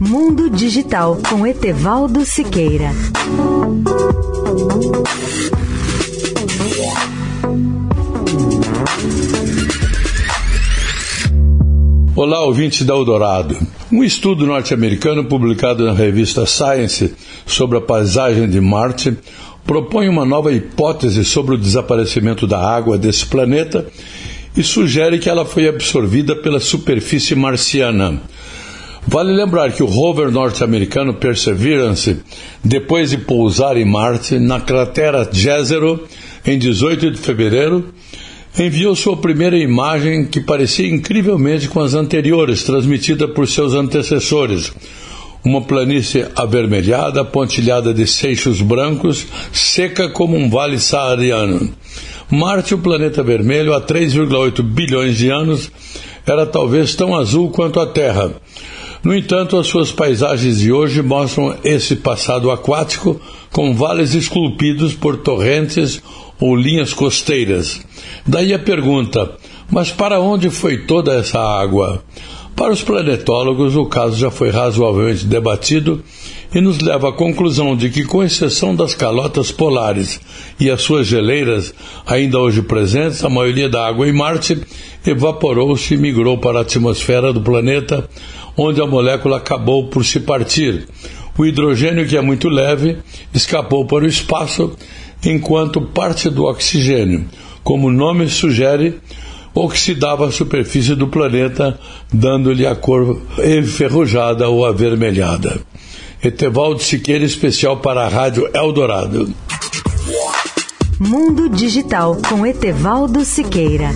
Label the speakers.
Speaker 1: Mundo Digital com Etevaldo Siqueira.
Speaker 2: Olá, ouvintes da Eldorado. Um estudo norte-americano publicado na revista Science sobre a paisagem de Marte propõe uma nova hipótese sobre o desaparecimento da água desse planeta e sugere que ela foi absorvida pela superfície marciana. Vale lembrar que o rover norte-americano Perseverance, depois de pousar em Marte, na cratera Jezero, em 18 de fevereiro, enviou sua primeira imagem que parecia incrivelmente com as anteriores, transmitida por seus antecessores. Uma planície avermelhada, pontilhada de seixos brancos, seca como um vale saariano. Marte, o planeta vermelho, há 3,8 bilhões de anos, era talvez tão azul quanto a Terra. No entanto, as suas paisagens de hoje mostram esse passado aquático com vales esculpidos por torrentes ou linhas costeiras. Daí a pergunta: mas para onde foi toda essa água? Para os planetólogos, o caso já foi razoavelmente debatido e nos leva à conclusão de que, com exceção das calotas polares e as suas geleiras, ainda hoje presentes, a maioria da água em Marte evaporou-se e migrou para a atmosfera do planeta, onde a molécula acabou por se partir. O hidrogênio, que é muito leve, escapou para o espaço, enquanto parte do oxigênio, como o nome sugere, oxidava a superfície do planeta, dando-lhe a cor enferrujada ou avermelhada. Etevaldo Siqueira, especial para a Rádio Eldorado.
Speaker 1: Mundo Digital com Etevaldo Siqueira.